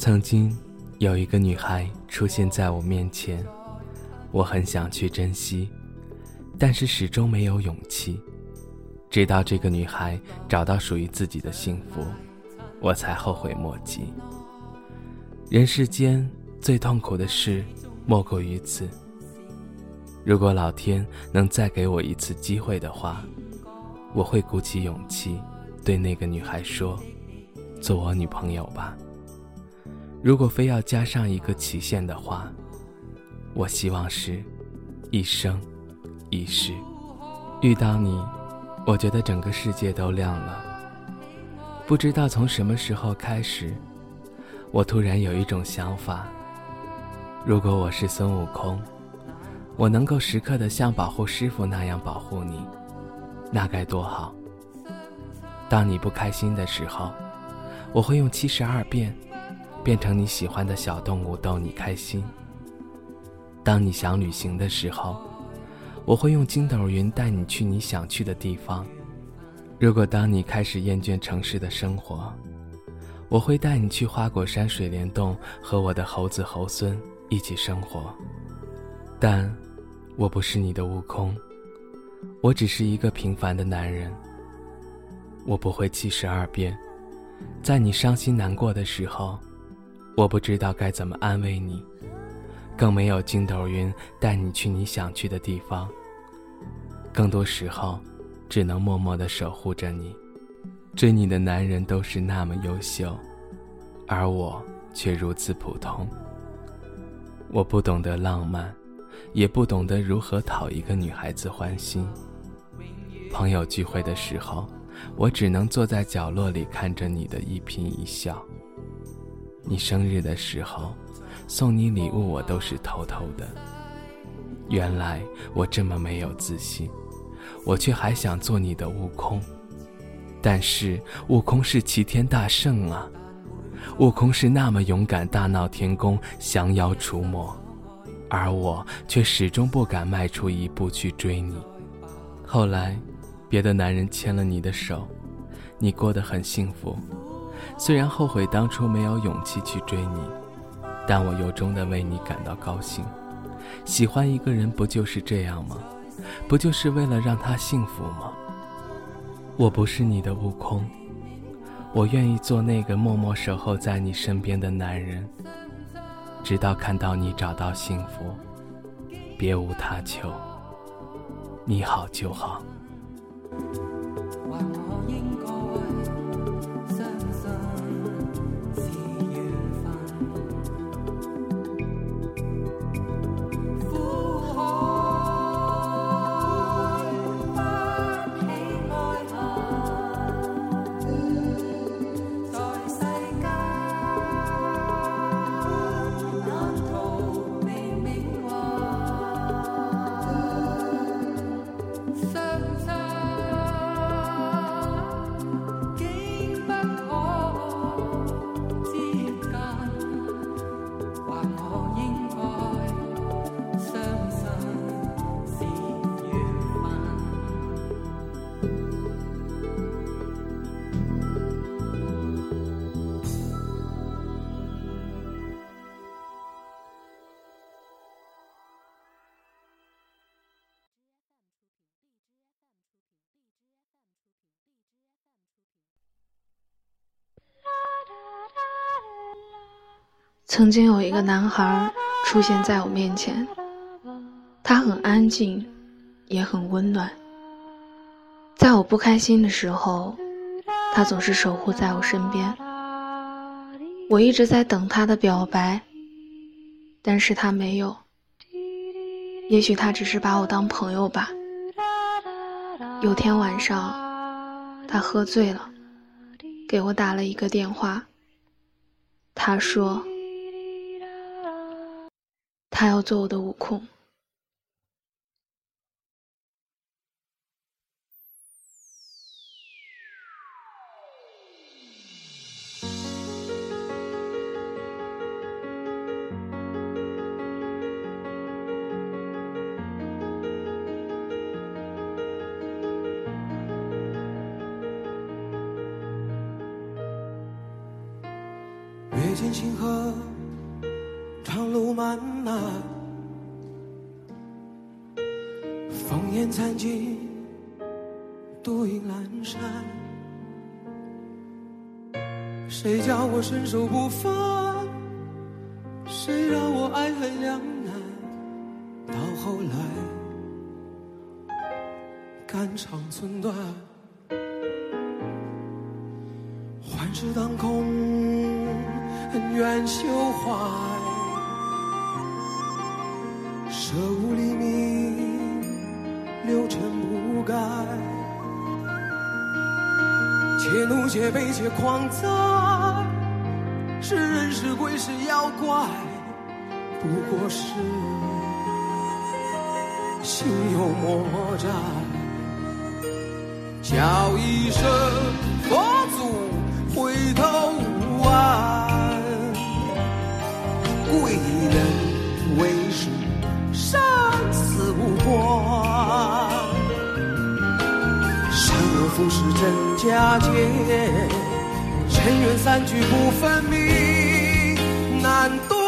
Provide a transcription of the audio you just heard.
曾经有一个女孩出现在我面前，我很想去珍惜，但是始终没有勇气。直到这个女孩找到属于自己的幸福，我才后悔莫及。人世间最痛苦的事，莫过于此。如果老天能再给我一次机会的话，我会鼓起勇气，对那个女孩说：“做我女朋友吧。”如果非要加上一个期限的话，我希望是一生一世。遇到你，我觉得整个世界都亮了。不知道从什么时候开始，我突然有一种想法：如果我是孙悟空，我能够时刻的像保护师傅那样保护你，那该多好。当你不开心的时候，我会用七十二变。变成你喜欢的小动物逗你开心。当你想旅行的时候，我会用筋斗云带你去你想去的地方。如果当你开始厌倦城市的生活，我会带你去花果山水帘洞和我的猴子猴孙一起生活。但，我不是你的悟空，我只是一个平凡的男人。我不会七十二变，在你伤心难过的时候。我不知道该怎么安慰你，更没有筋斗云带你去你想去的地方。更多时候，只能默默的守护着你。追你的男人都是那么优秀，而我却如此普通。我不懂得浪漫，也不懂得如何讨一个女孩子欢心。朋友聚会的时候，我只能坐在角落里看着你的一颦一笑。你生日的时候，送你礼物我都是偷偷的。原来我这么没有自信，我却还想做你的悟空。但是悟空是齐天大圣啊，悟空是那么勇敢，大闹天宫，降妖除魔，而我却始终不敢迈出一步去追你。后来，别的男人牵了你的手，你过得很幸福。虽然后悔当初没有勇气去追你，但我由衷的为你感到高兴。喜欢一个人不就是这样吗？不就是为了让他幸福吗？我不是你的悟空，我愿意做那个默默守候在你身边的男人，直到看到你找到幸福，别无他求。你好就好。曾经有一个男孩出现在我面前，他很安静，也很温暖。在我不开心的时候，他总是守护在我身边。我一直在等他的表白，但是他没有。也许他只是把我当朋友吧。有天晚上，他喝醉了，给我打了一个电话。他说。他要做我的悟空，跃见星河。长路漫漫，烽烟残尽，独影阑珊。谁叫我身手不凡？谁让我爱恨两难？到后来，肝肠寸断。幻世当空，恩怨休怀。舍吾黎明，六尘不改。且怒且悲且狂哉，是人是鬼是妖怪，不过是心有魔债。叫一声佛祖。回头不是真假界，尘缘散聚不分明，难断。